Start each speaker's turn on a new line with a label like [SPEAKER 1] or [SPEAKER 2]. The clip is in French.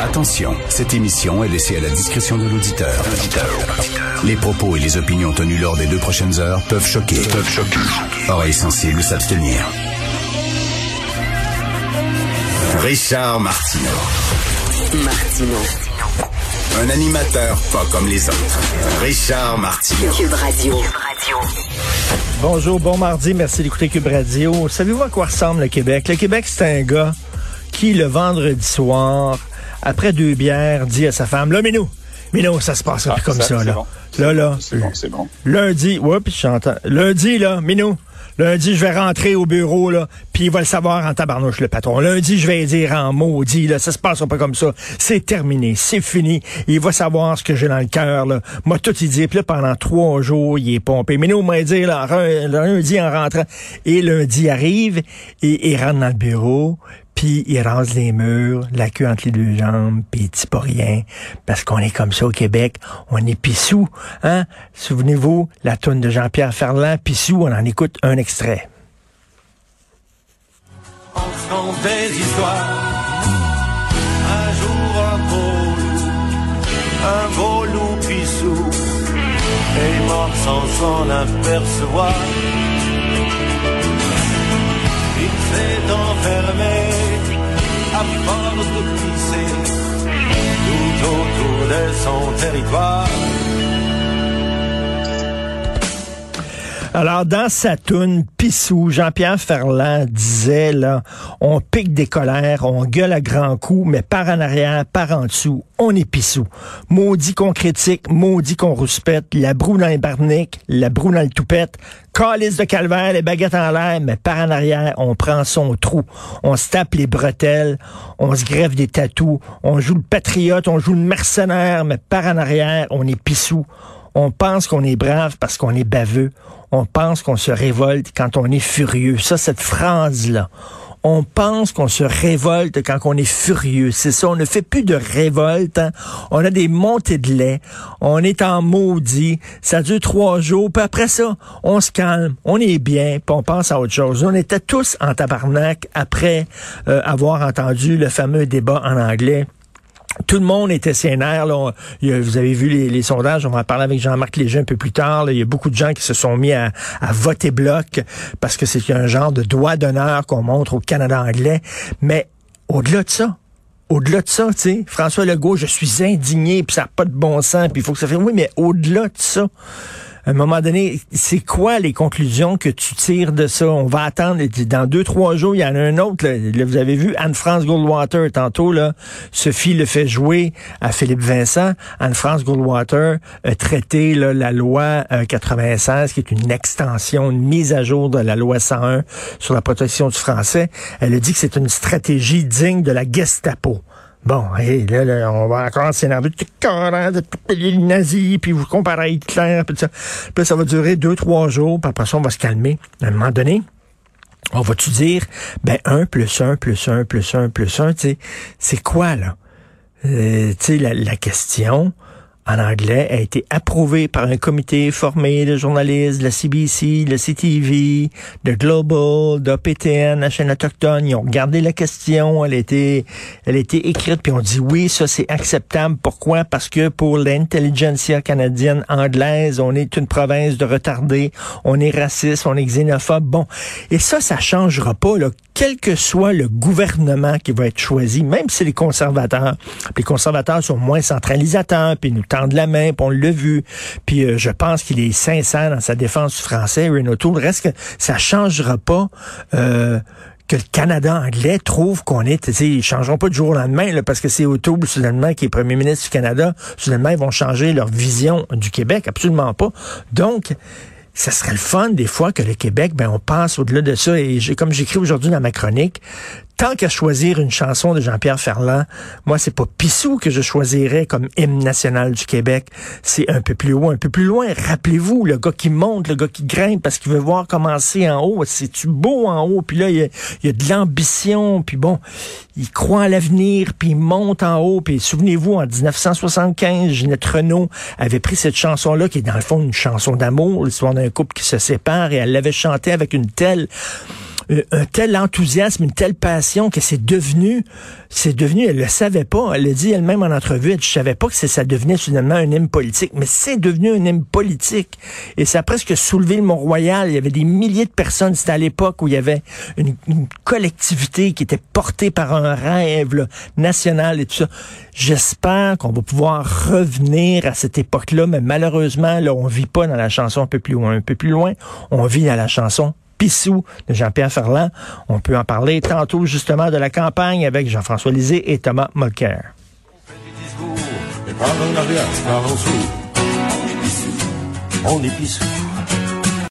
[SPEAKER 1] Attention, cette émission est laissée à la discrétion de l'auditeur. Les propos et les opinions tenues lors des deux prochaines heures peuvent choquer. Peuvent choquer. Oreilles sensibles s'abstenir. Richard Martineau.
[SPEAKER 2] Martino.
[SPEAKER 1] Un animateur pas comme les autres. Richard Martineau.
[SPEAKER 2] Cube Radio.
[SPEAKER 3] Bonjour, bon mardi, merci d'écouter Cube Radio. Savez-vous à quoi ressemble le Québec? Le Québec, c'est un gars qui, le vendredi soir, après deux bières, dit à sa femme, là, Minou, Minou, ça se passe
[SPEAKER 4] Ah,
[SPEAKER 3] plus comme
[SPEAKER 4] ça,
[SPEAKER 3] là.
[SPEAKER 4] bon.
[SPEAKER 3] Là, là.
[SPEAKER 4] C'est bon, c'est bon.
[SPEAKER 3] Lundi, puis j'entends. Lundi, là, Minou, lundi, je vais rentrer au bureau, là, puis il va le savoir en tabarnouche, le patron. Lundi, je vais dire en maudit, là, ça se passera pas comme ça. C'est terminé, c'est fini. Il va savoir ce que j'ai dans le cœur, là. Moi, tout, il dit, puis là, pendant trois jours, il est pompé. Minou m'a dit, là, lundi, en rentrant. Et lundi arrive, et il rentre dans le bureau, puis il rase les murs, la queue entre les deux jambes, puis il dit pas rien, parce qu'on est comme ça au Québec, on est pissou, hein? Souvenez-vous, la toune de Jean-Pierre Ferland, pissou, on en écoute un extrait.
[SPEAKER 5] On raconte des histoires. Un jour un beau loup, un beau loup pissou, est mort sans s'en apercevoir. Territoire.
[SPEAKER 3] Alors, dans sa toune Pissou, Jean-Pierre Ferland disait, là, on pique des colères, on gueule à grands coups, mais par en arrière, par en dessous, on est pissou. Maudit qu'on critique, maudit qu'on rouspète, la broue dans les barniques, la broue dans le toupette, calice de calvaire, les baguettes en l'air, mais par en arrière, on prend son trou. On se tape les bretelles, on se greffe des tatous, on joue le patriote, on joue le mercenaire, mais par en arrière, on est pissou. On pense qu'on est brave parce qu'on est baveux. On pense qu'on se révolte quand on est furieux. Ça, cette phrase-là. On pense qu'on se révolte quand on est furieux. C'est ça. On ne fait plus de révolte. hein. On a des montées de lait. On est en maudit. Ça dure trois jours. Puis après ça, on se calme. On est bien. Puis on pense à autre chose. On était tous en tabarnak après euh, avoir entendu le fameux débat en anglais tout le monde était sénère. Là. Vous avez vu les, sondages, on va en parler avec Jean-Marc Léger un peu plus tard. Il y a beaucoup de gens qui se sont mis à, voter bloc parce que c'est un genre de doigt d'honneur qu'on montre au Canada anglais. Mais au-delà de ça, au-delà de ça, tu sais, François Legault, je suis indigné, puis ça n'a pas de bon sens, puis il faut que ça fait... Oui, mais au-delà de ça, un moment donné, c'est quoi les conclusions que tu tires de ça? On va attendre, dans deux, trois jours, il y en a un autre, là, vous avez vu Anne-France Goldwater, tantôt, là, Sophie le fait jouer à Philippe Vincent. Anne-France Goldwater a traité la loi euh, 96, qui est une extension, une mise à jour de la loi 101 sur la protection du français. Elle a dit que c'est une stratégie digne de la Gestapo. Bon, et là, là, on va encore s'énerver. Carré de les nazis, puis vous comparez à Hitler, puis tout ça. Puis ça va durer deux, trois jours, puis après ça, on va se calmer. À un moment donné, on va-tu dire, ben, un plus un plus un plus un plus un, tu sais, c'est quoi, là? Euh, tu sais, la, la question, en anglais, a été approuvée par un comité formé de journalistes de la CBC, de CTV, de Global, de PTN, la chaîne autochtone. Ils ont regardé la question, elle a été, elle a été écrite, puis on dit oui, ça c'est acceptable. Pourquoi? Parce que pour l'intelligentsia canadienne anglaise, on est une province de retardés, on est raciste, on est xénophobe. Bon. Et ça, ça changera pas, là quel que soit le gouvernement qui va être choisi, même si les conservateurs, les conservateurs sont moins centralisateurs, puis ils nous tendent la main, puis on l'a vu, puis euh, je pense qu'il est sincère dans sa défense du français, Renault Toul, reste que ça changera pas euh, que le Canada anglais trouve qu'on est, ils changeront pas du jour au lendemain, parce que c'est O'Toole, soudainement, qui est premier ministre du Canada, soudainement, ils vont changer leur vision du Québec, absolument pas. Donc, ça serait le fun des fois que le Québec, ben on passe au-delà de ça. Et comme j'écris aujourd'hui dans ma chronique, tant qu'à choisir une chanson de Jean-Pierre Ferland, moi c'est pas Pissou que je choisirais comme hymne national du Québec. C'est un peu plus haut, un peu plus loin. Rappelez-vous, le gars qui monte, le gars qui grimpe parce qu'il veut voir commencer en haut. C'est-tu beau en haut? Puis là, il y a, de l'ambition. Puis bon, il croit à l'avenir, puis il monte en haut. Puis souvenez-vous, en 1975, Ginette Renault avait pris cette chanson-là, qui est dans le fond une chanson d'amour, l'histoire d'un couple qui se sépare, et elle l'avait chantée avec une telle un tel enthousiasme, une telle passion que c'est devenu, c'est devenu, elle le savait pas, elle l'a dit elle-même en entrevue, elle, je savais pas que ça devenait soudainement un hymne politique, mais c'est devenu un hymne politique. Et ça a presque soulevé le Mont-Royal. Il y avait des milliers de personnes, c'était à l'époque où il y avait une, collectivité qui était portée par un rêve national et tout ça. J'espère qu'on va pouvoir revenir à cette époque-là, mais malheureusement, là, on vit pas dans la chanson un peu plus loin. Un peu plus loin, on vit dans la chanson Pissou de Jean-Pierre Ferland. On peut en parler tantôt justement de la campagne avec Jean-François Lisée et Thomas Mulcair.